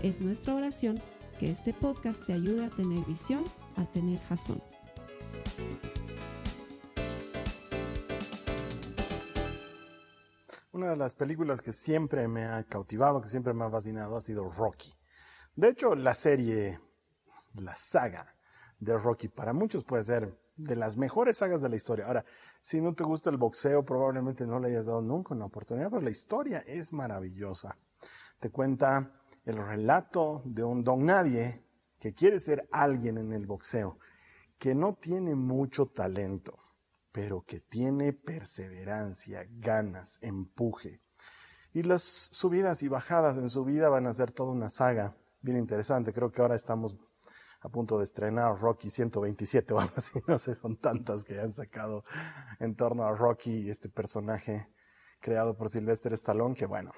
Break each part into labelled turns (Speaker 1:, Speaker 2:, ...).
Speaker 1: Es nuestra oración que este podcast te ayude a tener visión, a tener jazón.
Speaker 2: Una de las películas que siempre me ha cautivado, que siempre me ha fascinado, ha sido Rocky. De hecho, la serie, la saga de Rocky, para muchos puede ser de las mejores sagas de la historia. Ahora, si no te gusta el boxeo, probablemente no le hayas dado nunca una oportunidad, pero la historia es maravillosa. Te cuenta el relato de un don nadie que quiere ser alguien en el boxeo, que no tiene mucho talento, pero que tiene perseverancia, ganas, empuje. Y las subidas y bajadas en su vida van a ser toda una saga bien interesante. Creo que ahora estamos a punto de estrenar Rocky 127 o algo así, no sé, son tantas que han sacado en torno a Rocky, este personaje creado por Sylvester Stallone, que bueno,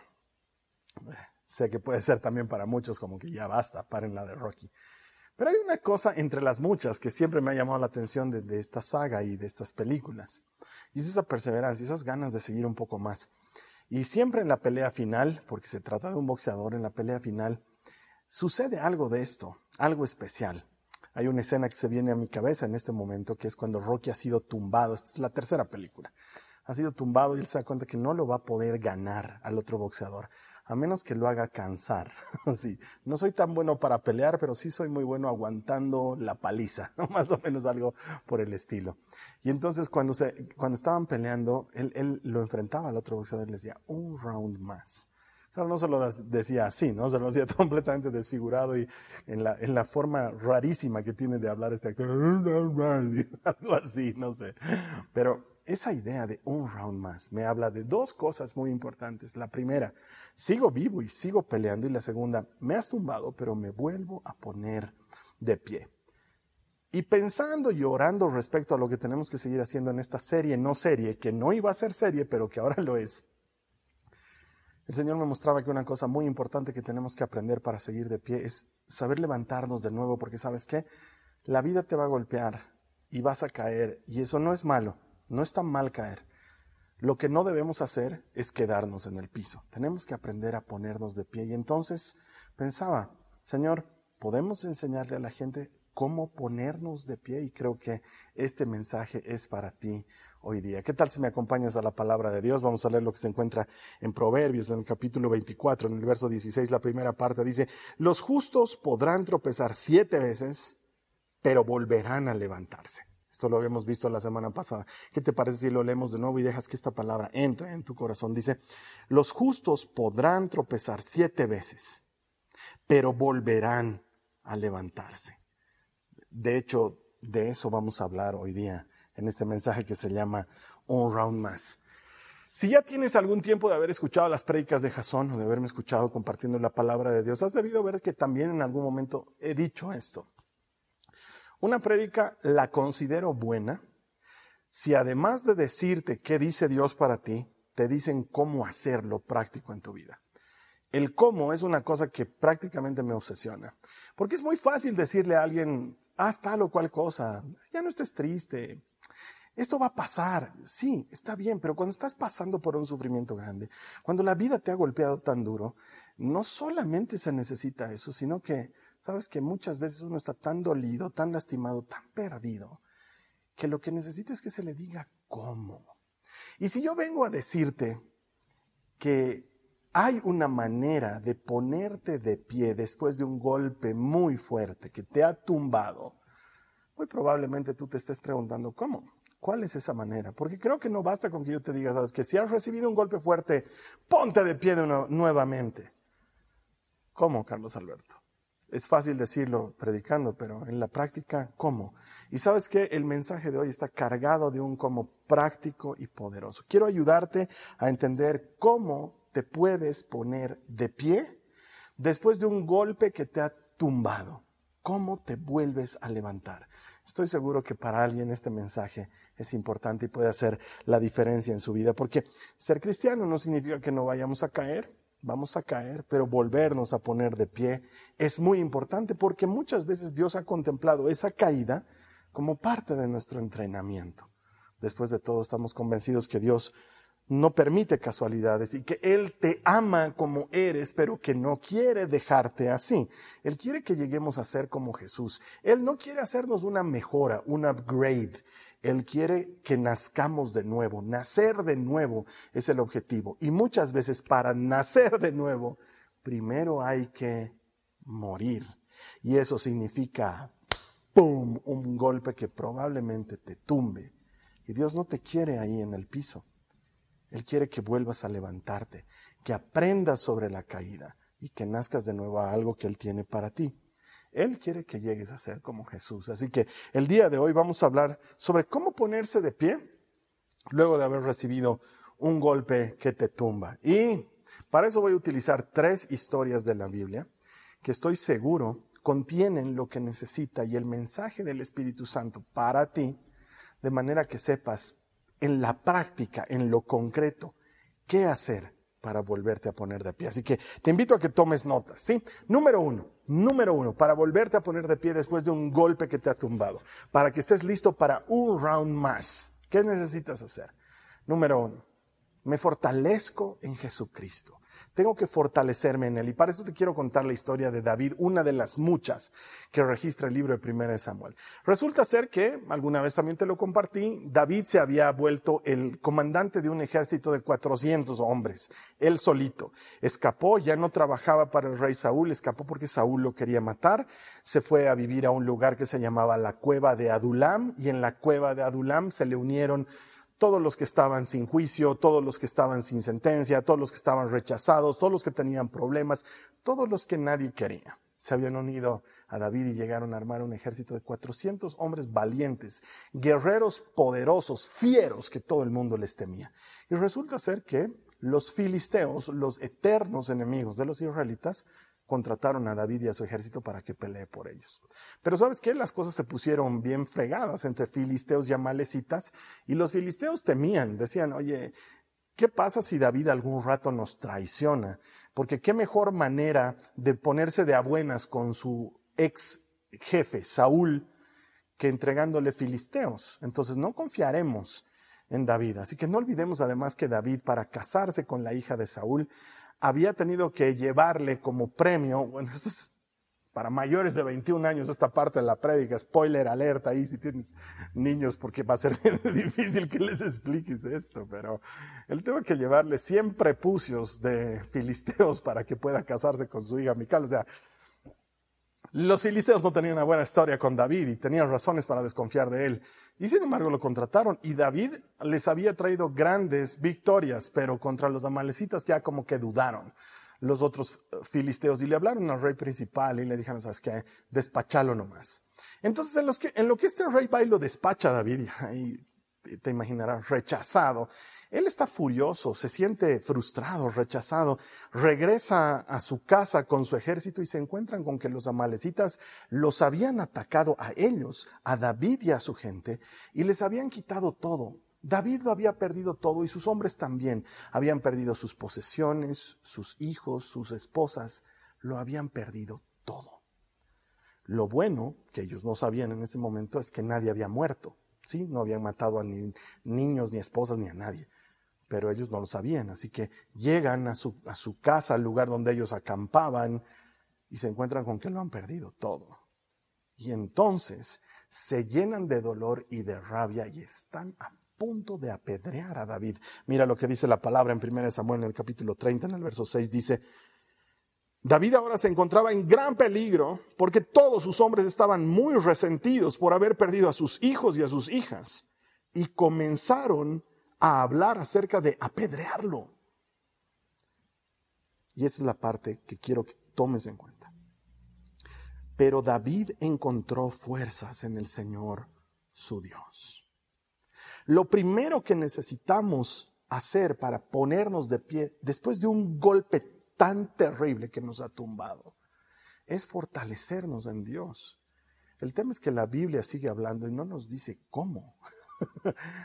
Speaker 2: Sé que puede ser también para muchos como que ya basta, paren la de Rocky. Pero hay una cosa entre las muchas que siempre me ha llamado la atención de, esta saga y de estas películas. Y es esa perseverancia, esas ganas de seguir un poco más. Y siempre en la pelea final, porque se trata de un boxeador, en la pelea final, sucede algo de esto, algo especial. Hay una escena que se viene a mi cabeza en este momento, que es cuando Rocky ha sido tumbado. Esta es la tercera película. Ha sido tumbado y él se da cuenta que no lo va a poder ganar al otro boxeador a menos que lo haga cansar. sí, no soy tan bueno para pelear, pero sí soy muy bueno aguantando la paliza, más o menos algo por el estilo. Y entonces cuando, se, cuando estaban peleando, él, él lo enfrentaba al otro boxeador y le decía, un round más. Claro, no se lo decía así, ¿no? Se lo decía completamente desfigurado y en la, en la forma rarísima que tiene de hablar este actor, algo así, no sé. Pero esa idea de un round más me habla de dos cosas muy importantes. La primera, sigo vivo y sigo peleando. Y la segunda, me has tumbado, pero me vuelvo a poner de pie. Y pensando y orando respecto a lo que tenemos que seguir haciendo en esta serie, no serie, que no iba a ser serie, pero que ahora lo es, el Señor me mostraba que una cosa muy importante que tenemos que aprender para seguir de pie es saber levantarnos de nuevo, porque sabes qué, la vida te va a golpear y vas a caer, y eso no es malo. No está mal caer. Lo que no debemos hacer es quedarnos en el piso. Tenemos que aprender a ponernos de pie. Y entonces pensaba, Señor, podemos enseñarle a la gente cómo ponernos de pie y creo que este mensaje es para ti hoy día. ¿Qué tal si me acompañas a la palabra de Dios? Vamos a leer lo que se encuentra en Proverbios, en el capítulo 24, en el verso 16, la primera parte dice, los justos podrán tropezar siete veces, pero volverán a levantarse. Esto lo habíamos visto la semana pasada. ¿Qué te parece si lo leemos de nuevo y dejas que esta palabra entre en tu corazón? Dice, los justos podrán tropezar siete veces, pero volverán a levantarse. De hecho, de eso vamos a hablar hoy día en este mensaje que se llama Un Round Más. Si ya tienes algún tiempo de haber escuchado las prédicas de Jasón o de haberme escuchado compartiendo la palabra de Dios, has debido ver que también en algún momento he dicho esto. Una prédica la considero buena si además de decirte qué dice Dios para ti, te dicen cómo hacerlo práctico en tu vida. El cómo es una cosa que prácticamente me obsesiona. Porque es muy fácil decirle a alguien, haz tal o cual cosa, ya no estés triste, esto va a pasar, sí, está bien, pero cuando estás pasando por un sufrimiento grande, cuando la vida te ha golpeado tan duro, no solamente se necesita eso, sino que Sabes que muchas veces uno está tan dolido, tan lastimado, tan perdido, que lo que necesita es que se le diga cómo. Y si yo vengo a decirte que hay una manera de ponerte de pie después de un golpe muy fuerte que te ha tumbado, muy probablemente tú te estés preguntando cómo. ¿Cuál es esa manera? Porque creo que no basta con que yo te diga, sabes, que si has recibido un golpe fuerte, ponte de pie nuevamente. ¿Cómo, Carlos Alberto? Es fácil decirlo predicando, pero en la práctica, ¿cómo? Y sabes que el mensaje de hoy está cargado de un cómo práctico y poderoso. Quiero ayudarte a entender cómo te puedes poner de pie después de un golpe que te ha tumbado, ¿cómo te vuelves a levantar? Estoy seguro que para alguien este mensaje es importante y puede hacer la diferencia en su vida, porque ser cristiano no significa que no vayamos a caer, vamos a caer, pero volvernos a poner de pie es muy importante porque muchas veces Dios ha contemplado esa caída como parte de nuestro entrenamiento. Después de todo, estamos convencidos que Dios no permite casualidades y que Él te ama como eres, pero que no quiere dejarte así. Él quiere que lleguemos a ser como Jesús. Él no quiere hacernos una mejora, un upgrade. Él quiere que nazcamos de nuevo. Nacer de nuevo es el objetivo. Y muchas veces para nacer de nuevo, primero hay que morir. Y eso significa, ¡pum!, un golpe que probablemente te tumbe. Y Dios no te quiere ahí en el piso. Él quiere que vuelvas a levantarte, que aprendas sobre la caída y que nazcas de nuevo a algo que Él tiene para ti. Él quiere que llegues a ser como Jesús. Así que el día de hoy vamos a hablar sobre cómo ponerse de pie luego de haber recibido un golpe que te tumba. Y para eso voy a utilizar tres historias de la Biblia que estoy seguro contienen lo que necesita y el mensaje del Espíritu Santo para ti, de manera que sepas en la práctica, en lo concreto, qué hacer para volverte a poner de pie. Así que te invito a que tomes notas, ¿sí? Número uno, número uno, para volverte a poner de pie después de un golpe que te ha tumbado, para que estés listo para un round más. ¿Qué necesitas hacer? Número uno, me fortalezco en Jesucristo. Tengo que fortalecerme en él. Y para eso te quiero contar la historia de David, una de las muchas que registra el libro de Primera de Samuel. Resulta ser que, alguna vez también te lo compartí, David se había vuelto el comandante de un ejército de 400 hombres, él solito. Escapó, ya no trabajaba para el rey Saúl, escapó porque Saúl lo quería matar. Se fue a vivir a un lugar que se llamaba la cueva de Adulam y en la cueva de Adulam se le unieron todos los que estaban sin juicio, todos los que estaban sin sentencia, todos los que estaban rechazados, todos los que tenían problemas, todos los que nadie quería. Se habían unido a David y llegaron a armar un ejército de 400 hombres valientes, guerreros poderosos, fieros, que todo el mundo les temía. Y resulta ser que los filisteos, los eternos enemigos de los israelitas, contrataron a David y a su ejército para que pelee por ellos. Pero sabes qué? Las cosas se pusieron bien fregadas entre filisteos y amalecitas y los filisteos temían, decían, oye, ¿qué pasa si David algún rato nos traiciona? Porque qué mejor manera de ponerse de a buenas con su ex jefe, Saúl, que entregándole filisteos. Entonces no confiaremos en David. Así que no olvidemos además que David, para casarse con la hija de Saúl, había tenido que llevarle como premio, bueno, esto es para mayores de 21 años esta parte de la prédica, spoiler alerta ahí si tienes niños porque va a ser difícil que les expliques esto, pero él tuvo que llevarle 100 prepucios de filisteos para que pueda casarse con su hija Mical, o sea, los filisteos no tenían una buena historia con David y tenían razones para desconfiar de él. Y sin embargo lo contrataron. Y David les había traído grandes victorias, pero contra los amalecitas ya como que dudaron. Los otros filisteos y le hablaron al rey principal y le dijeron, sabes qué, despachalo nomás. Entonces en, lo que este rey va y lo despacha David, y te imaginarás rechazado, él está furioso, se siente frustrado, rechazado, regresa a su casa con su ejército y se encuentran con que los amalecitas los habían atacado a ellos, a David y a su gente, y les habían quitado todo. David lo había perdido todo y sus hombres también. Habían perdido sus posesiones, sus hijos, sus esposas, lo habían perdido todo. Lo bueno, que ellos no sabían en ese momento, es que nadie había muerto. ¿sí? No habían matado a ni niños, ni esposas, ni a nadie pero ellos no lo sabían. Así que llegan a su, a su casa, al lugar donde ellos acampaban, y se encuentran con que lo han perdido todo. Y entonces se llenan de dolor y de rabia y están a punto de apedrear a David. Mira lo que dice la palabra en 1 Samuel en el capítulo 30, en el verso 6, dice, David ahora se encontraba en gran peligro porque todos sus hombres estaban muy resentidos por haber perdido a sus hijos y a sus hijas y comenzaron a hablar acerca de apedrearlo. Y esa es la parte que quiero que tomes en cuenta. Pero David encontró fuerzas en el Señor su Dios. Lo primero que necesitamos hacer para ponernos de pie después de un golpe tan terrible que nos ha tumbado es fortalecernos en Dios. El tema es que la Biblia sigue hablando y no nos dice cómo.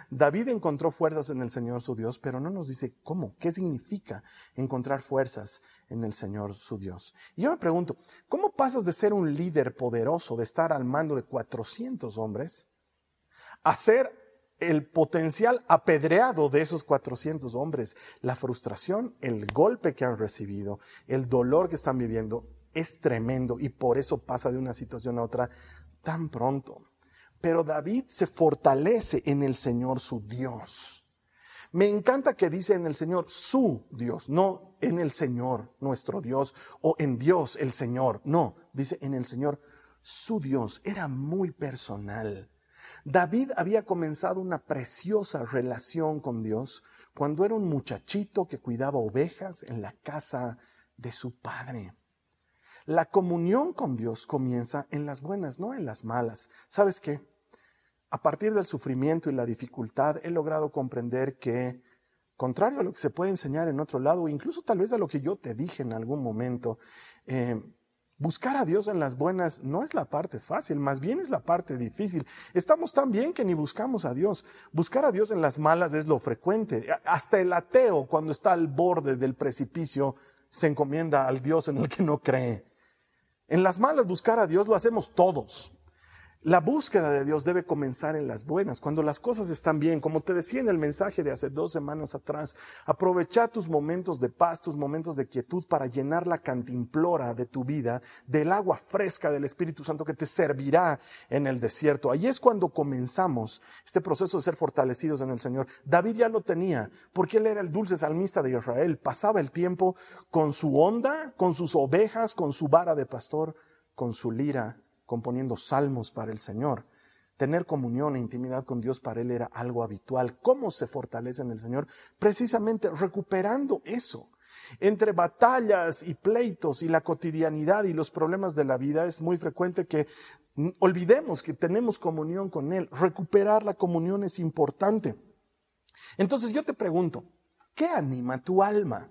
Speaker 2: David encontró fuerzas en el Señor su Dios, pero no nos dice cómo, qué significa encontrar fuerzas en el Señor su Dios. Y yo me pregunto, ¿cómo pasas de ser un líder poderoso, de estar al mando de 400 hombres, a ser el potencial apedreado de esos 400 hombres, la frustración, el golpe que han recibido, el dolor que están viviendo, es tremendo y por eso pasa de una situación a otra tan pronto. Pero David se fortalece en el Señor su Dios. Me encanta que dice en el Señor su Dios, no en el Señor nuestro Dios o en Dios el Señor, no, dice en el Señor su Dios. Era muy personal. David había comenzado una preciosa relación con Dios cuando era un muchachito que cuidaba ovejas en la casa de su padre. La comunión con Dios comienza en las buenas, no en las malas. ¿Sabes qué? A partir del sufrimiento y la dificultad he logrado comprender que, contrario a lo que se puede enseñar en otro lado, incluso tal vez a lo que yo te dije en algún momento, eh, Buscar a Dios en las buenas no es la parte fácil, más bien es la parte difícil. Estamos tan bien que ni buscamos a Dios. Buscar a Dios en las malas es lo frecuente. Hasta el ateo, cuando está al borde del precipicio, se encomienda al Dios en el que no cree. En las malas buscar a Dios lo hacemos todos. La búsqueda de Dios debe comenzar en las buenas, cuando las cosas están bien. Como te decía en el mensaje de hace dos semanas atrás, aprovecha tus momentos de paz, tus momentos de quietud para llenar la cantimplora de tu vida del agua fresca del Espíritu Santo que te servirá en el desierto. Ahí es cuando comenzamos este proceso de ser fortalecidos en el Señor. David ya lo tenía, porque él era el dulce salmista de Israel. Pasaba el tiempo con su onda, con sus ovejas, con su vara de pastor, con su lira componiendo salmos para el Señor. Tener comunión e intimidad con Dios para él era algo habitual. ¿Cómo se fortalece en el Señor? Precisamente recuperando eso. Entre batallas y pleitos y la cotidianidad y los problemas de la vida es muy frecuente que olvidemos que tenemos comunión con Él. Recuperar la comunión es importante. Entonces yo te pregunto, ¿qué anima tu alma?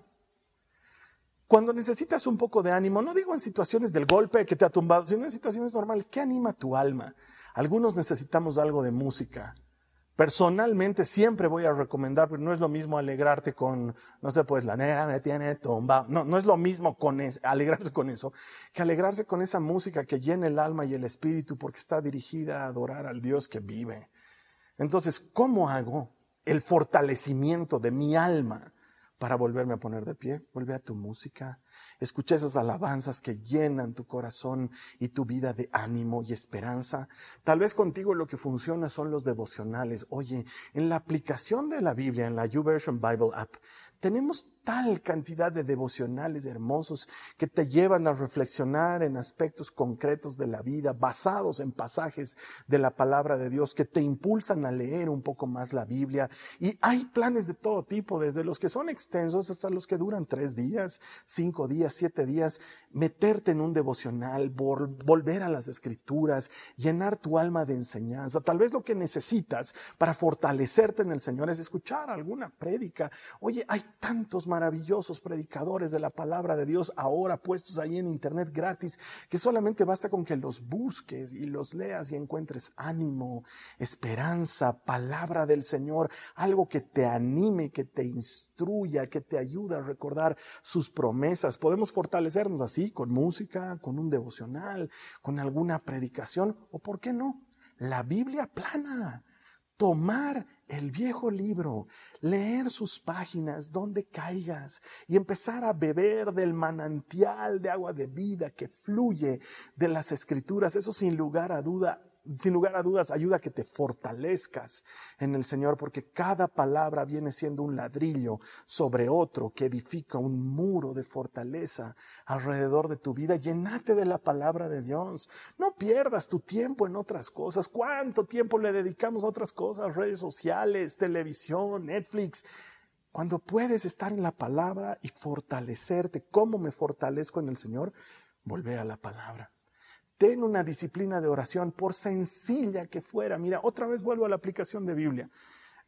Speaker 2: Cuando necesitas un poco de ánimo, no digo en situaciones del golpe que te ha tumbado, sino en situaciones normales, ¿qué anima tu alma? Algunos necesitamos algo de música. Personalmente siempre voy a recomendar, pero no es lo mismo alegrarte con, no sé, pues la negra me tiene tumbado. No, no es lo mismo con alegrarse con eso, que alegrarse con esa música que llena el alma y el espíritu porque está dirigida a adorar al Dios que vive. Entonces, ¿cómo hago el fortalecimiento de mi alma? Para volverme a poner de pie. Vuelve a tu música. Escucha esas alabanzas que llenan tu corazón y tu vida de ánimo y esperanza. Tal vez contigo lo que funciona son los devocionales. Oye, en la aplicación de la Biblia, en la YouVersion Bible App, tenemos tal cantidad de devocionales hermosos que te llevan a reflexionar en aspectos concretos de la vida, basados en pasajes de la palabra de Dios, que te impulsan a leer un poco más la Biblia. Y hay planes de todo tipo, desde los que son extensos hasta los que duran tres días, cinco días, siete días. Meterte en un devocional, volver a las escrituras, llenar tu alma de enseñanza. Tal vez lo que necesitas para fortalecerte en el Señor es escuchar alguna prédica. Oye, hay tantos maravillosos predicadores de la palabra de Dios ahora puestos ahí en internet gratis, que solamente basta con que los busques y los leas y encuentres ánimo, esperanza, palabra del Señor, algo que te anime, que te instruya, que te ayude a recordar sus promesas. Podemos fortalecernos así, con música, con un devocional, con alguna predicación, o por qué no, la Biblia plana tomar el viejo libro, leer sus páginas donde caigas y empezar a beber del manantial de agua de vida que fluye de las escrituras, eso sin lugar a duda sin lugar a dudas, ayuda a que te fortalezcas en el Señor, porque cada palabra viene siendo un ladrillo sobre otro que edifica un muro de fortaleza alrededor de tu vida. Llenate de la palabra de Dios. No pierdas tu tiempo en otras cosas. ¿Cuánto tiempo le dedicamos a otras cosas? Redes sociales, televisión, Netflix. Cuando puedes estar en la palabra y fortalecerte, ¿cómo me fortalezco en el Señor? Volvé a la palabra. Ten una disciplina de oración, por sencilla que fuera. Mira, otra vez vuelvo a la aplicación de Biblia.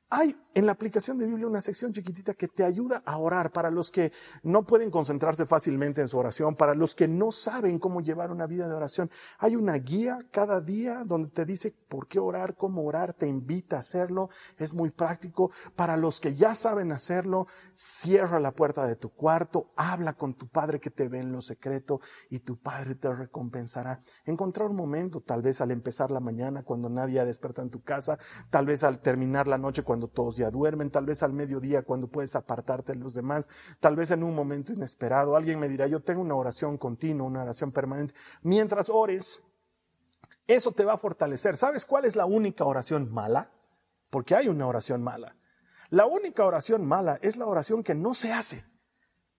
Speaker 2: Hay en la aplicación de Biblia una sección chiquitita que te ayuda a orar para los que no pueden concentrarse fácilmente en su oración, para los que no saben cómo llevar una vida de oración. Hay una guía cada día donde te dice por qué orar, cómo orar, te invita a hacerlo. Es muy práctico. Para los que ya saben hacerlo, cierra la puerta de tu cuarto, habla con tu padre que te ve en lo secreto y tu padre te recompensará. Encontrar un momento, tal vez al empezar la mañana cuando nadie ha despertado en tu casa, tal vez al terminar la noche cuando todos ya duermen, tal vez al mediodía cuando puedes apartarte de los demás, tal vez en un momento inesperado. Alguien me dirá, yo tengo una oración continua, una oración permanente. Mientras ores, eso te va a fortalecer. ¿Sabes cuál es la única oración mala? Porque hay una oración mala. La única oración mala es la oración que no se hace,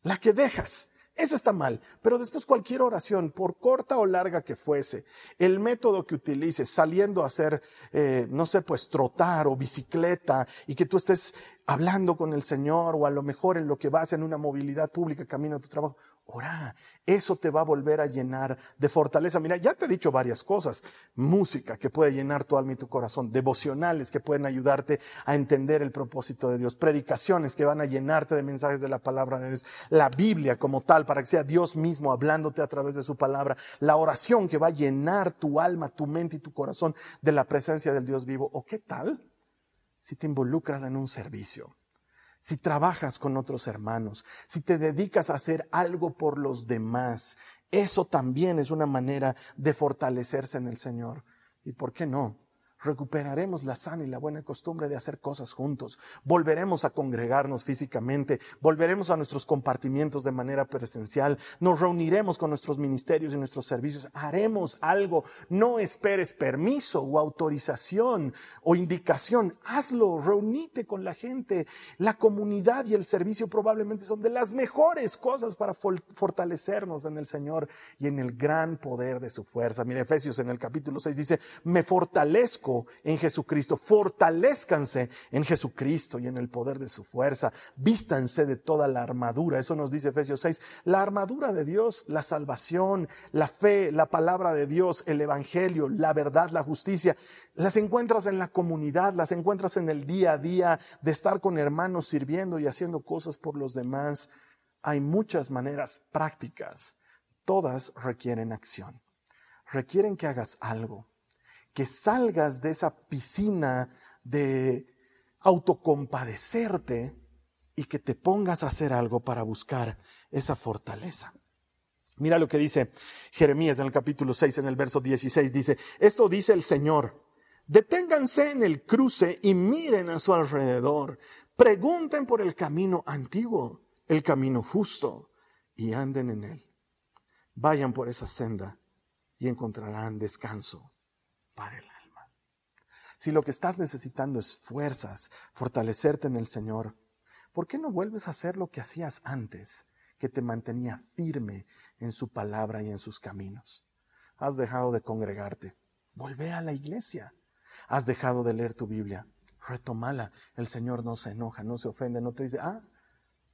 Speaker 2: la que dejas. Esa está mal, pero después cualquier oración, por corta o larga que fuese, el método que utilices, saliendo a hacer, eh, no sé, pues trotar o bicicleta y que tú estés hablando con el Señor o a lo mejor en lo que vas en una movilidad pública camino a tu trabajo. Ora, eso te va a volver a llenar de fortaleza. Mira, ya te he dicho varias cosas. Música que puede llenar tu alma y tu corazón. Devocionales que pueden ayudarte a entender el propósito de Dios. Predicaciones que van a llenarte de mensajes de la palabra de Dios. La Biblia como tal, para que sea Dios mismo hablándote a través de su palabra. La oración que va a llenar tu alma, tu mente y tu corazón de la presencia del Dios vivo. ¿O qué tal? si te involucras en un servicio, si trabajas con otros hermanos, si te dedicas a hacer algo por los demás, eso también es una manera de fortalecerse en el Señor. ¿Y por qué no? Recuperaremos la sana y la buena costumbre de hacer cosas juntos, volveremos a congregarnos físicamente, volveremos a nuestros compartimientos de manera presencial, nos reuniremos con nuestros ministerios y nuestros servicios, haremos algo, no esperes permiso o autorización o indicación, hazlo, reunite con la gente, la comunidad y el servicio probablemente son de las mejores cosas para fortalecernos en el Señor y en el gran poder de su fuerza. Mira, Efesios en el capítulo 6 dice, me fortalezco en Jesucristo, fortalezcanse en Jesucristo y en el poder de su fuerza, vístanse de toda la armadura, eso nos dice Efesios 6, la armadura de Dios, la salvación, la fe, la palabra de Dios, el Evangelio, la verdad, la justicia, las encuentras en la comunidad, las encuentras en el día a día de estar con hermanos sirviendo y haciendo cosas por los demás. Hay muchas maneras prácticas, todas requieren acción, requieren que hagas algo que salgas de esa piscina de autocompadecerte y que te pongas a hacer algo para buscar esa fortaleza. Mira lo que dice Jeremías en el capítulo 6, en el verso 16, dice, esto dice el Señor, deténganse en el cruce y miren a su alrededor, pregunten por el camino antiguo, el camino justo, y anden en él. Vayan por esa senda y encontrarán descanso Si lo que estás necesitando es fuerzas, fortalecerte en el Señor, ¿por qué no vuelves a hacer lo que hacías antes, que te mantenía firme en su palabra y en sus caminos? Has dejado de congregarte. Volvé a la iglesia. Has dejado de leer tu Biblia. Retomala. El Señor no se enoja, no se ofende, no te dice, ah,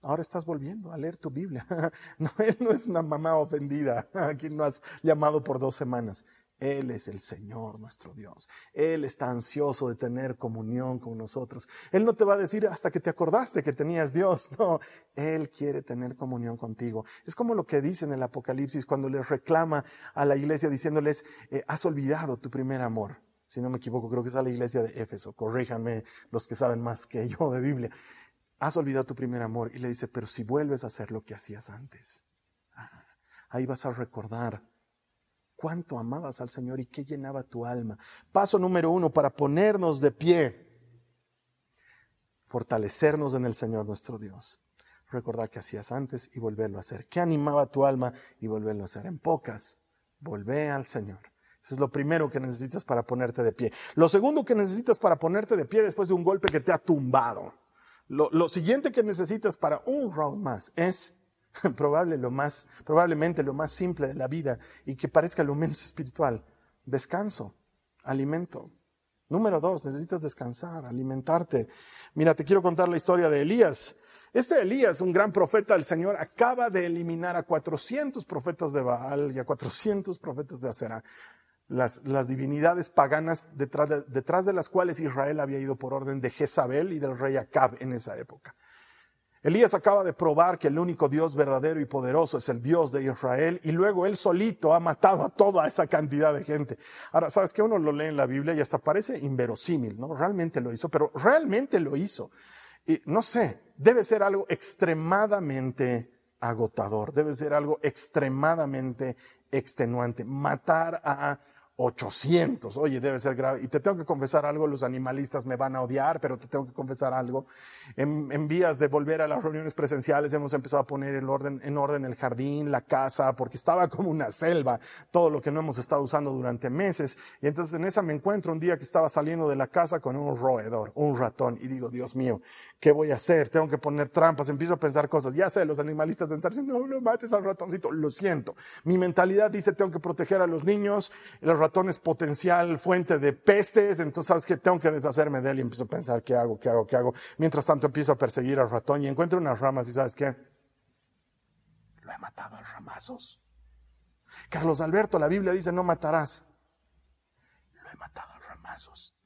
Speaker 2: ahora estás volviendo a leer tu Biblia. No, Él no es una mamá ofendida a quien no has llamado por dos semanas. Él es el Señor nuestro Dios. Él está ansioso de tener comunión con nosotros. Él no te va a decir hasta que te acordaste que tenías Dios. No, Él quiere tener comunión contigo. Es como lo que dice en el Apocalipsis cuando les reclama a la iglesia diciéndoles, eh, has olvidado tu primer amor. Si no me equivoco, creo que es a la iglesia de Éfeso. Corríjanme los que saben más que yo de Biblia. Has olvidado tu primer amor. Y le dice, pero si vuelves a hacer lo que hacías antes, ah, ahí vas a recordar cuánto amabas al Señor y qué llenaba tu alma. Paso número uno para ponernos de pie. Fortalecernos en el Señor nuestro Dios. Recordar qué hacías antes y volverlo a hacer. ¿Qué animaba tu alma y volverlo a hacer? En pocas, volvé al Señor. Eso es lo primero que necesitas para ponerte de pie. Lo segundo que necesitas para ponerte de pie después de un golpe que te ha tumbado. Lo, lo siguiente que necesitas para un round más es probable lo más, probablemente lo más simple de la vida y que parezca lo menos espiritual. Descanso, alimento. Número dos, necesitas descansar, alimentarte. Mira, te quiero contar la historia de Elías. Este Elías, un gran profeta del Señor, acaba de eliminar a 400 profetas de Baal y a 400 profetas de Acera. las, las divinidades paganas detrás de, detrás de las cuales Israel había ido por orden de Jezabel y del rey Acab en esa época. Elías acaba de probar que el único Dios verdadero y poderoso es el Dios de Israel y luego él solito ha matado a toda esa cantidad de gente. Ahora, ¿sabes que Uno lo lee en la Biblia y hasta parece inverosímil, ¿no? Realmente lo hizo, pero realmente lo hizo. Y no sé, debe ser algo extremadamente agotador, debe ser algo extremadamente extenuante. Matar a 800. Oye, debe ser grave. Y te tengo que confesar algo, los animalistas me van a odiar, pero te tengo que confesar algo. En, vías de volver a las reuniones presenciales hemos empezado a poner en orden, en orden el jardín, la casa, porque estaba como una selva, todo lo que no hemos estado usando durante meses. Y entonces en esa me encuentro un día que estaba saliendo de la casa con un roedor, un ratón, y digo, Dios mío, ¿qué voy a hacer? Tengo que poner trampas, empiezo a pensar cosas. Ya sé, los animalistas deben estar diciendo, no, no mates al ratoncito, lo siento. Mi mentalidad dice, tengo que proteger a los niños, los ratón es potencial fuente de pestes, entonces sabes que tengo que deshacerme de él y empiezo a pensar qué hago, qué hago, qué hago. Mientras tanto empiezo a perseguir al ratón y encuentro unas ramas y sabes qué, lo he matado a ramazos. Carlos Alberto, la Biblia dice no matarás. Lo he matado a ramazos.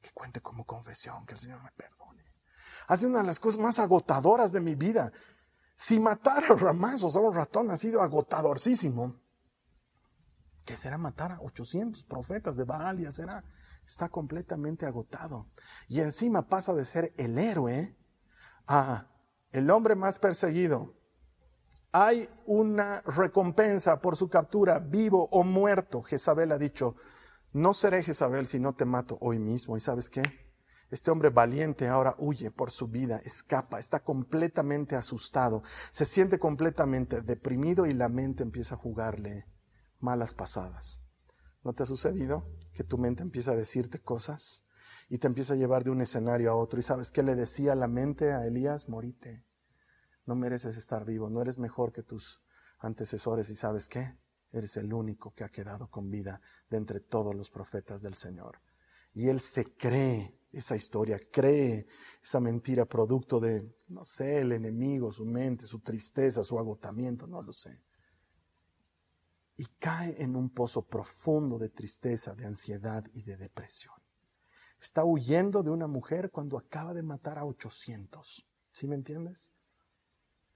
Speaker 2: Que cuente como confesión, que el Señor me perdone. Hace una de las cosas más agotadoras de mi vida. Si matar a ramazos a un ratón ha sido agotadorcísimo, que será matar a 800 profetas de Baal y será, está completamente agotado. Y encima pasa de ser el héroe a el hombre más perseguido. Hay una recompensa por su captura, vivo o muerto. Jezabel ha dicho, no seré Jezabel si no te mato hoy mismo. ¿Y sabes qué? Este hombre valiente ahora huye por su vida, escapa, está completamente asustado, se siente completamente deprimido y la mente empieza a jugarle malas pasadas. ¿No te ha sucedido que tu mente empieza a decirte cosas y te empieza a llevar de un escenario a otro? ¿Y sabes qué le decía la mente a Elías? Morite. No mereces estar vivo, no eres mejor que tus antecesores y sabes qué? Eres el único que ha quedado con vida de entre todos los profetas del Señor. Y él se cree esa historia, cree esa mentira producto de, no sé, el enemigo, su mente, su tristeza, su agotamiento, no lo sé y cae en un pozo profundo de tristeza, de ansiedad y de depresión. Está huyendo de una mujer cuando acaba de matar a 800. ¿Sí me entiendes?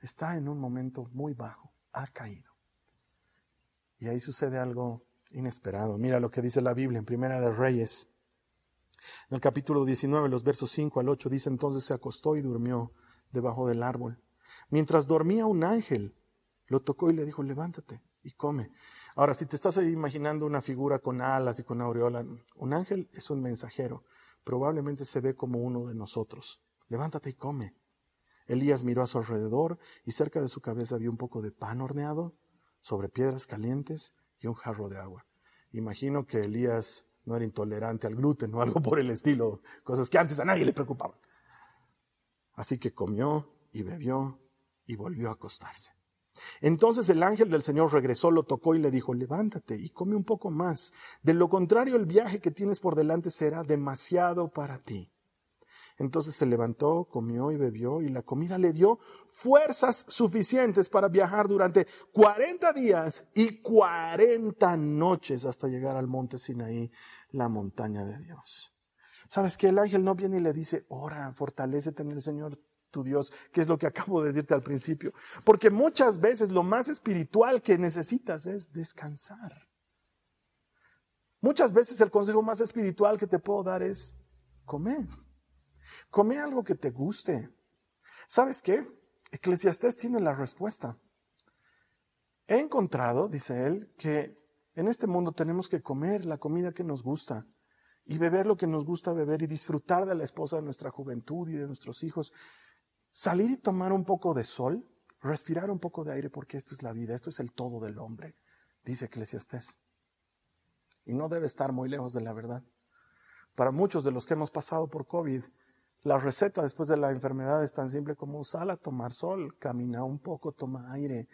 Speaker 2: Está en un momento muy bajo, ha caído. Y ahí sucede algo inesperado. Mira lo que dice la Biblia en Primera de Reyes. En el capítulo 19, los versos 5 al 8 dice entonces se acostó y durmió debajo del árbol. Mientras dormía un ángel, lo tocó y le dijo, levántate y come. Ahora, si te estás imaginando una figura con alas y con aureola, un ángel es un mensajero. Probablemente se ve como uno de nosotros. Levántate y come. Elías miró a su alrededor y cerca de su cabeza había un poco de pan horneado sobre piedras calientes y un jarro de agua. Imagino que Elías no era intolerante al gluten o algo por el estilo, cosas que antes a nadie le preocupaban. Así que comió y bebió y volvió a acostarse. Entonces el ángel del Señor regresó, lo tocó y le dijo, levántate y come un poco más. De lo contrario, el viaje que tienes por delante será demasiado para ti. Entonces se levantó, comió y bebió y la comida le dio fuerzas suficientes para viajar durante 40 días y 40 noches hasta llegar al monte Sinaí, la montaña de Dios. ¿Sabes que El ángel no viene y le dice, ora, fortalecete en el Señor tu Dios, que es lo que acabo de decirte al principio. Porque muchas veces lo más espiritual que necesitas es descansar. Muchas veces el consejo más espiritual que te puedo dar es comer. Come algo que te guste. ¿Sabes qué? Eclesiastés tiene la respuesta. He encontrado, dice él, que en este mundo tenemos que comer la comida que nos gusta y beber lo que nos gusta beber y disfrutar de la esposa de nuestra juventud y de nuestros hijos salir y tomar un poco de sol, respirar un poco de aire, porque esto es la vida, esto es el todo del hombre, dice Eclesiastés. Y no debe estar muy lejos de la verdad. Para muchos de los que hemos pasado por COVID, la receta después de la enfermedad es tan simple como sal a tomar sol, camina un poco, toma aire.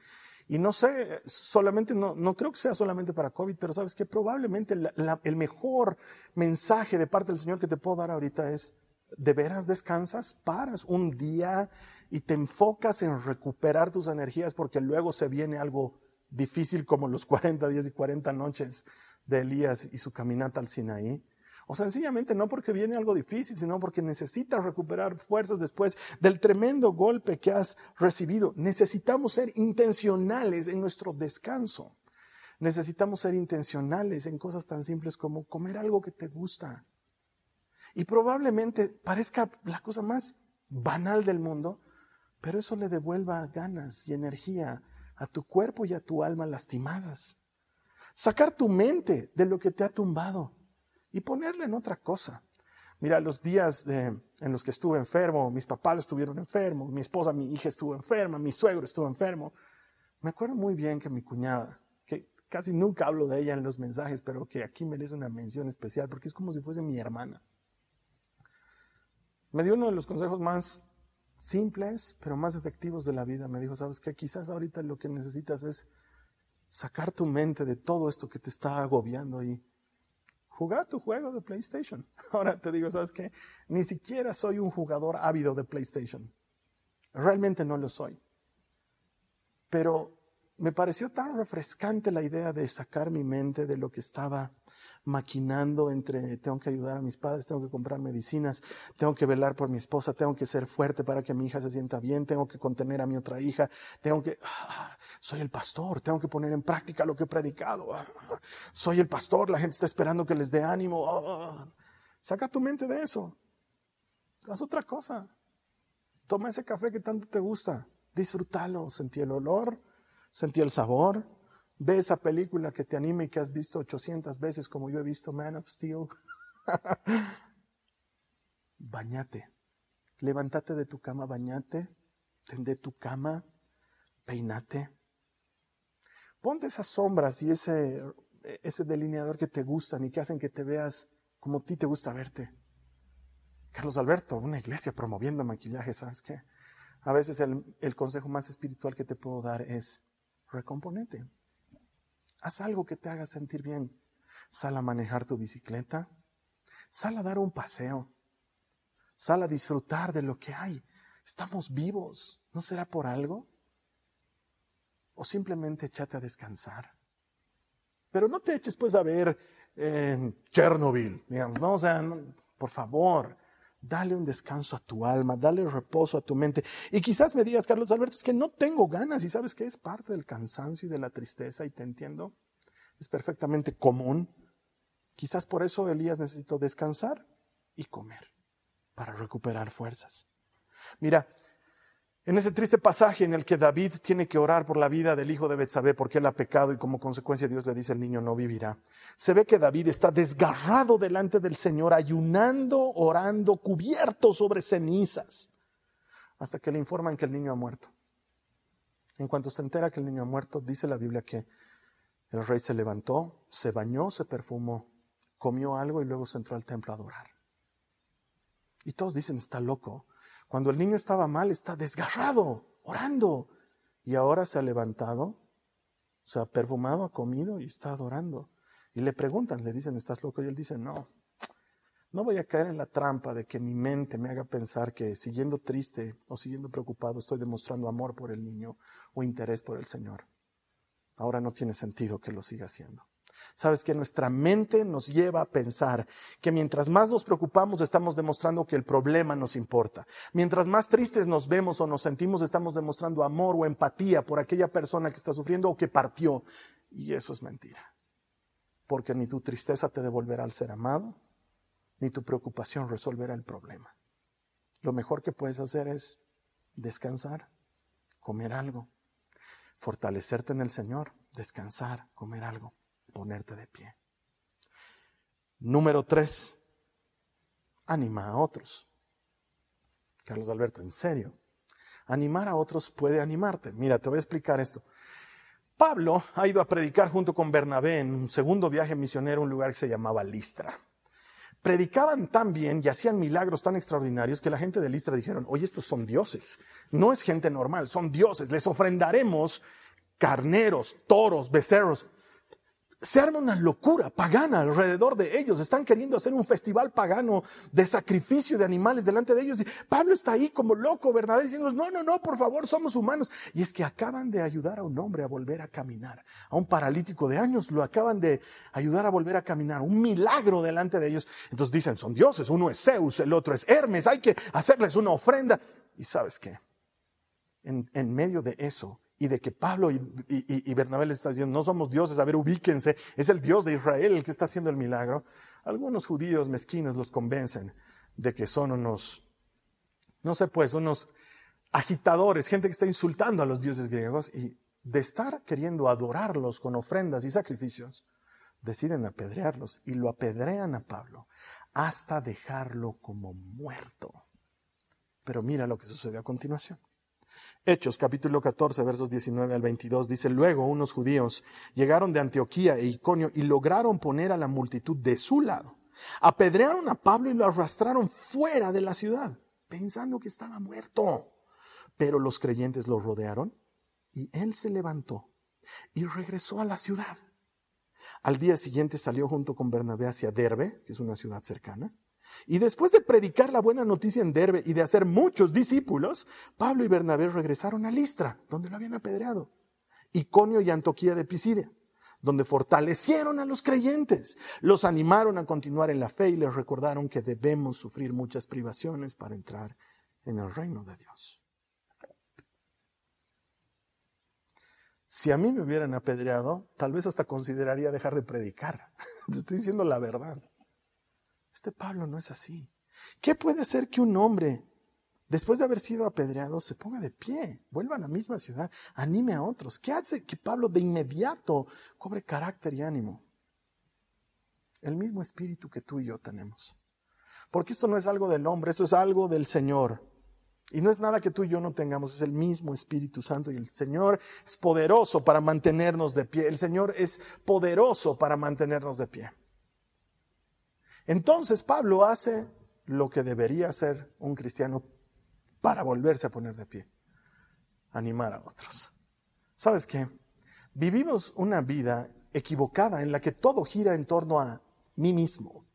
Speaker 2: Y no sé, solamente, no, no creo que sea solamente para COVID, pero sabes que probablemente el mejor mensaje de parte del Señor que te puedo dar ahorita es, de veras descansas, paras un día y te enfocas en recuperar tus energías porque luego se viene algo difícil como los 40 días y 40 noches de Elías y su caminata al Sinaí? O sencillamente no porque viene algo difícil, sino porque necesitas recuperar fuerzas después del tremendo golpe que has recibido. Necesitamos ser intencionales en nuestro descanso. Necesitamos ser intencionales en cosas tan simples como comer algo que te gusta. Y probablemente parezca la cosa más banal del mundo, pero eso le devuelva ganas y energía a tu cuerpo y a tu alma lastimadas. Sacar tu mente de lo que te ha tumbado y ponerle en otra cosa. Mira, los días en los que estuve enfermo, mis papás estuvieron enfermos, mi esposa, mi hija estuvo enferma, mi suegro estuvo enfermo. Me acuerdo muy bien que mi cuñada, que casi nunca hablo de ella en los mensajes, pero que aquí merece una mención especial porque es como si fuese mi hermana. Me dio uno de los consejos más simples, pero más efectivos de la vida. Me dijo, sabes que quizás ahorita lo que necesitas es sacar tu mente de todo esto que te está agobiando y jugar tu juego de PlayStation. Ahora te digo, ¿sabes qué? Ni siquiera soy un jugador ávido de PlayStation. Realmente no lo soy. Pero me pareció tan refrescante la idea de sacar mi mente de lo que estaba maquinando entre tengo que ayudar a mis padres, tengo que comprar medicinas, tengo que velar por mi esposa, tengo que ser fuerte para que mi hija se sienta bien, tengo que contener a mi otra hija, tengo que, ah, soy el pastor, tengo que poner en práctica lo que he predicado, ah, soy el pastor, la gente está esperando que les dé ánimo, ah, saca tu mente de eso, haz otra cosa, toma ese café que tanto te gusta, disfrútalo, sentí el olor, sentí el sabor, Ve esa película que te anime y que has visto 800 veces como yo he visto Man of Steel. bañate. Levántate de tu cama, bañate. Tende tu cama, peinate. Ponte esas sombras y ese, ese delineador que te gustan y que hacen que te veas como a ti te gusta verte. Carlos Alberto, una iglesia promoviendo maquillaje, ¿sabes qué? A veces el, consejo más espiritual que te puedo dar es recomponete. Haz algo que te haga sentir bien. Sal a manejar tu bicicleta. Sal a dar un paseo. Sal a disfrutar de lo que hay. Estamos vivos. ¿No será por algo? O simplemente échate a descansar. Pero no te eches pues a ver en Chernobyl, digamos, ¿no? O sea, por favor, Dale un descanso a tu alma, dale reposo a tu mente. Y quizás me digas, Carlos Alberto, es que no tengo ganas y sabes que es parte del cansancio y de la tristeza y te entiendo. Es perfectamente común. Quizás por eso Elías necesitó descansar y comer para recuperar fuerzas. Mira, en ese triste pasaje en el que David tiene que orar por la vida del hijo de Betsabé porque él ha pecado y como consecuencia Dios le dice el niño no vivirá. Se ve que David está desgarrado delante del Señor, ayunando, orando, cubierto sobre cenizas, hasta que le informan que el niño ha muerto. En cuanto se entera que el niño ha muerto, dice la Biblia que el rey se levantó, se bañó, se perfumó, comió algo y luego se entró al templo a adorar. Y todos dicen, está loco. Cuando el niño estaba mal, está desgarrado, orando. Y ahora se ha levantado, se ha perfumado, ha comido y está adorando. Y le preguntan, le dicen, ¿estás loco? Y él dice, no, no voy a caer en la trampa de que mi mente me haga pensar que siguiendo triste o siguiendo preocupado estoy demostrando amor por el niño o interés por el Señor. Ahora no tiene sentido que lo siga haciendo. Sabes que nuestra mente nos lleva a pensar que mientras más nos preocupamos estamos demostrando que el problema nos importa. Mientras más tristes nos vemos o nos sentimos estamos demostrando amor o empatía por aquella persona que está sufriendo o que partió. Y eso es mentira. Porque ni tu tristeza te devolverá al ser amado, ni tu preocupación resolverá el problema. Lo mejor que puedes hacer es descansar, comer algo, fortalecerte en el Señor, descansar, comer algo ponerte de pie. Número tres, anima a otros. Carlos Alberto, en serio, animar a otros puede animarte. Mira, te voy a explicar esto. Pablo ha ido a predicar junto con Bernabé en un segundo viaje misionero a un lugar que se llamaba Listra. Predicaban tan bien y hacían milagros tan extraordinarios que la gente de Listra dijeron, oye, estos son dioses, no es gente normal, son dioses, les ofrendaremos carneros, toros, becerros se arma una locura pagana alrededor de ellos. Están queriendo hacer un festival pagano de sacrificio de animales delante de ellos. Y Pablo está ahí como loco, Bernabé, diciendo, no, no, no, por favor, somos humanos. Y es que acaban de ayudar a un hombre a volver a caminar. A un paralítico de años lo acaban de ayudar a volver a caminar. Un milagro delante de ellos. Entonces dicen, son dioses. Uno es Zeus, el otro es Hermes. Hay que hacerles una ofrenda. ¿Y sabes qué? En, en medio de eso, y de que Pablo y, Bernabé les están diciendo, no somos dioses, a ver, ubíquense, es el Dios de Israel el que está haciendo el milagro, algunos judíos mezquinos los convencen de que son unos, no sé pues, unos agitadores, gente que está insultando a los dioses griegos y de estar queriendo adorarlos con ofrendas y sacrificios, deciden apedrearlos y lo apedrean a Pablo hasta dejarlo como muerto. Pero mira lo que sucedió a continuación. Hechos capítulo 14 versos 19 al 22 dice, luego unos judíos llegaron de Antioquía e Iconio y lograron poner a la multitud de su lado. Apedrearon a Pablo y lo arrastraron fuera de la ciudad, pensando que estaba muerto. Pero los creyentes lo rodearon y él se levantó y regresó a la ciudad. Al día siguiente salió junto con Bernabé hacia Derbe, que es una ciudad cercana, y después de predicar la buena noticia en Derbe y de hacer muchos discípulos, Pablo y Bernabé regresaron a Listra, donde lo habían apedreado, Iconio y Antoquía de Pisidia, donde fortalecieron a los creyentes, los animaron a continuar en la fe y les recordaron que debemos sufrir muchas privaciones para entrar en el reino de Dios. Si a mí me hubieran apedreado, tal vez hasta consideraría dejar de predicar. Te estoy diciendo la verdad. Este Pablo no es así. ¿Qué puede hacer que un hombre, después de haber sido apedreado, se ponga de pie, vuelva a la misma ciudad, anime a otros? ¿Qué hace que Pablo de inmediato cobre carácter y ánimo? El mismo espíritu que tú y yo tenemos. Porque esto no es algo del hombre, esto es algo del Señor. Y no es nada que tú y yo no tengamos, es el mismo Espíritu Santo y el Señor es poderoso para mantenernos de pie. El Señor es poderoso para mantenernos de pie. Entonces Pablo hace lo que debería hacer un cristiano para volverse a poner de pie, animar a otros. ¿Sabes qué? Vivimos una vida equivocada en la que todo gira en torno a mí mismo.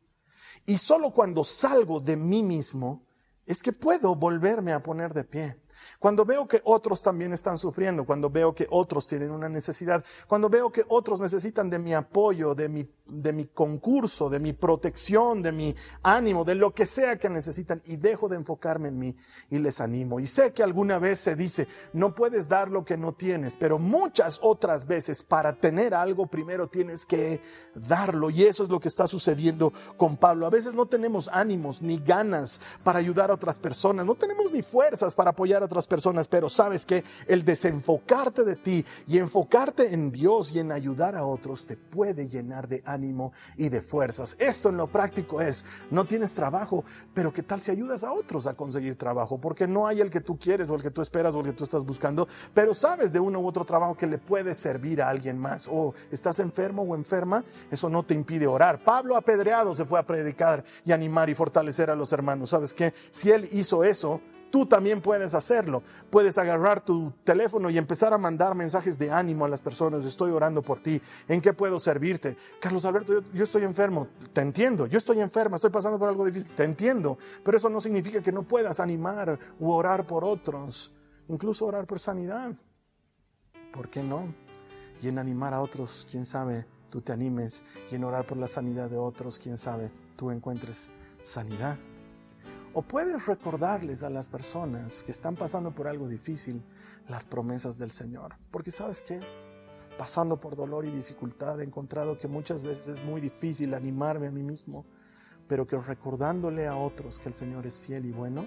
Speaker 2: Y solo cuando salgo de mí mismo es que puedo volverme a poner de pie. Cuando veo que otros también están sufriendo, cuando veo que otros tienen una necesidad, cuando veo que otros necesitan de mi apoyo, de mi, de mi concurso, de mi protección, de mi ánimo, de lo que sea que necesitan y dejo de enfocarme en mí y les animo. Y sé que alguna vez se dice, no puedes dar lo que no tienes, pero muchas otras veces para tener algo primero tienes que darlo. Y eso es lo que está sucediendo con Pablo. A veces no tenemos ánimos ni ganas para ayudar a otras personas, no tenemos ni fuerzas para apoyar a otras personas, pero sabes que el desenfocarte de ti y enfocarte en Dios y en ayudar a otros te puede llenar de ánimo y de fuerzas. Esto en lo práctico es, no tienes trabajo, pero ¿qué tal si ayudas a otros a conseguir trabajo? Porque no hay el que tú quieres o el que tú esperas o el que tú estás buscando, pero sabes de uno u otro trabajo que le puede servir a alguien más. O estás enfermo o enferma, eso no te impide orar. Pablo apedreado se fue a predicar y animar y fortalecer a los hermanos. ¿Sabes qué? Si él hizo eso, Tú también puedes hacerlo. Puedes agarrar tu teléfono y empezar a mandar mensajes de ánimo a las personas. Estoy orando por ti. ¿En qué puedo servirte? Carlos Alberto, yo, estoy enfermo. Te entiendo. Yo estoy enferma. Estoy pasando por algo difícil. Te entiendo. Pero eso no significa que no puedas animar u orar por otros. Incluso orar por sanidad. ¿Por qué no? Y en animar a otros, quién sabe, tú te animes. Y en orar por la sanidad de otros, quién sabe, tú encuentres sanidad. O puedes recordarles a las personas que están pasando por algo difícil las promesas del Señor. Porque sabes qué? Pasando por dolor y dificultad he encontrado que muchas veces es muy difícil animarme a mí mismo, pero que recordándole a otros que el Señor es fiel y bueno,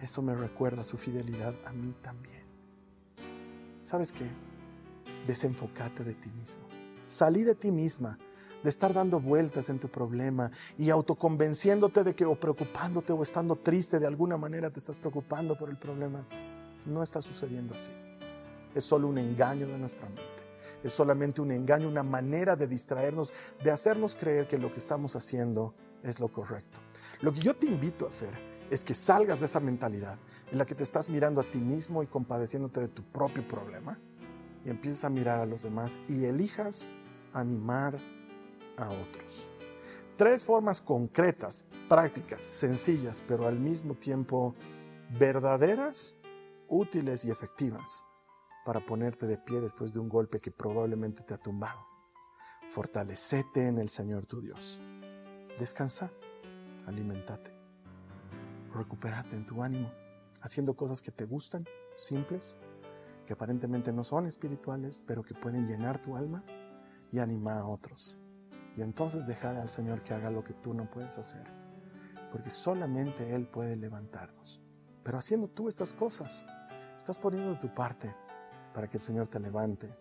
Speaker 2: eso me recuerda su fidelidad a mí también. ¿Sabes qué? Desenfocate de ti mismo. Salí de ti misma de estar dando vueltas en tu problema y autoconvenciéndote de que o preocupándote o estando triste de alguna manera te estás preocupando por el problema. No está sucediendo así. Es solo un engaño de nuestra mente. Es solamente un engaño, una manera de distraernos, de hacernos creer que lo que estamos haciendo es lo correcto. Lo que yo te invito a hacer es que salgas de esa mentalidad en la que te estás mirando a ti mismo y compadeciéndote de tu propio problema y empieces a mirar a los demás y elijas animar a otros. Tres formas concretas, prácticas, sencillas, pero al mismo tiempo verdaderas, útiles y efectivas para ponerte de pie después de un golpe que probablemente te ha tumbado. Fortalecete en el Señor tu Dios. Descansa, alimentate, recuperate en tu ánimo, haciendo cosas que te gustan, simples, que aparentemente no son espirituales, pero que pueden llenar tu alma y animar a otros. Y entonces dejar al Señor que haga lo que tú no puedes hacer, porque solamente Él puede levantarnos. Pero haciendo tú estas cosas, estás poniendo tu parte para que el Señor te levante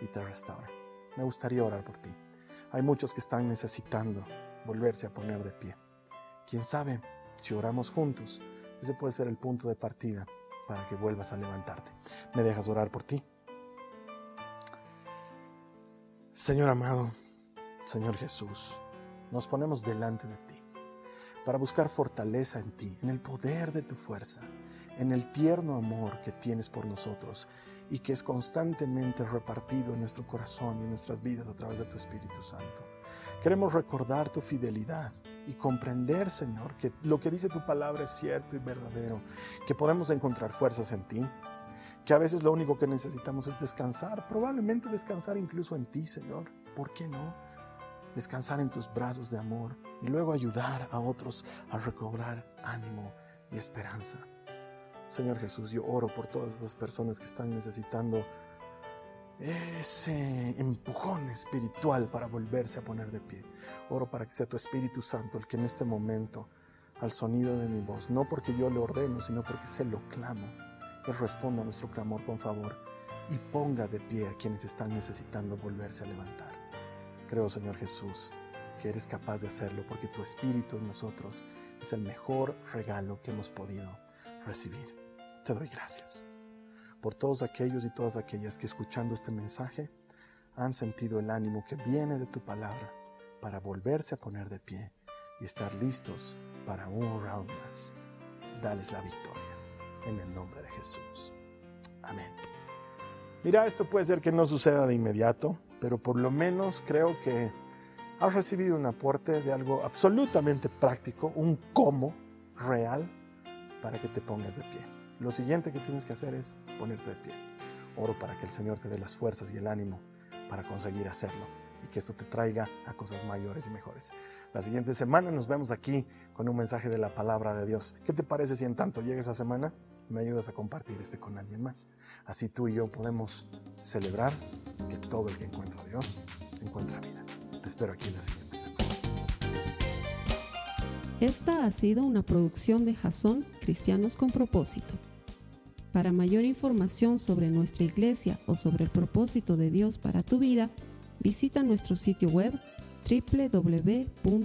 Speaker 2: y te restaure. Me gustaría orar por ti. Hay muchos que están necesitando volverse a poner de pie. Quién sabe, si oramos juntos, ese puede ser el punto de partida para que vuelvas a levantarte. ¿Me dejas orar por ti? Señor amado, Señor Jesús, nos ponemos delante de ti para buscar fortaleza en ti, en el poder de tu fuerza, en el tierno amor que tienes por nosotros y que es constantemente repartido en nuestro corazón y en nuestras vidas a través de tu Espíritu Santo. Queremos recordar tu fidelidad y comprender, Señor, que lo que dice tu palabra es cierto y verdadero, que podemos encontrar fuerzas en ti, que a veces lo único que necesitamos es descansar, probablemente descansar incluso en ti, Señor. ¿Por qué no? Descansar en tus brazos de amor y luego ayudar a otros a recobrar ánimo y esperanza. Señor Jesús, yo oro por todas esas personas que están necesitando ese empujón espiritual para volverse a poner de pie. Oro para que sea tu Espíritu Santo el que en este momento, al sonido de mi voz, no porque yo le ordeno, sino porque se lo clamo, Él responda a nuestro clamor con favor y ponga de pie a quienes están necesitando volverse a levantar. Creo, Señor Jesús, que eres capaz de hacerlo porque tu Espíritu en nosotros es el mejor regalo que hemos podido recibir. Te doy gracias por todos aquellos y todas aquellas que escuchando este mensaje han sentido el ánimo que viene de tu palabra para volverse a poner de pie y estar listos para un round más. Dales la victoria en el nombre de Jesús. Amén. Mira, esto puede ser que no suceda de inmediato, pero por lo menos creo que has recibido un aporte de algo absolutamente práctico, un cómo real para que te pongas de pie. Lo siguiente que tienes que hacer es ponerte de pie. Oro para que el Señor te dé las fuerzas y el ánimo para conseguir hacerlo y que esto te traiga a cosas mayores y mejores. La siguiente semana nos vemos aquí con un mensaje de la palabra de Dios. ¿Qué te parece si en tanto llegue esa semana me ayudas a compartir este con alguien más? Así tú y yo podemos celebrar que todo el que encuentra a Dios encuentra vida. Te espero aquí en la siguiente semana.
Speaker 1: Esta ha sido una producción de Jason Cristianos con Propósito. Para mayor información sobre nuestra iglesia o sobre el propósito de Dios para tu vida, visita nuestro sitio web www.jason.info.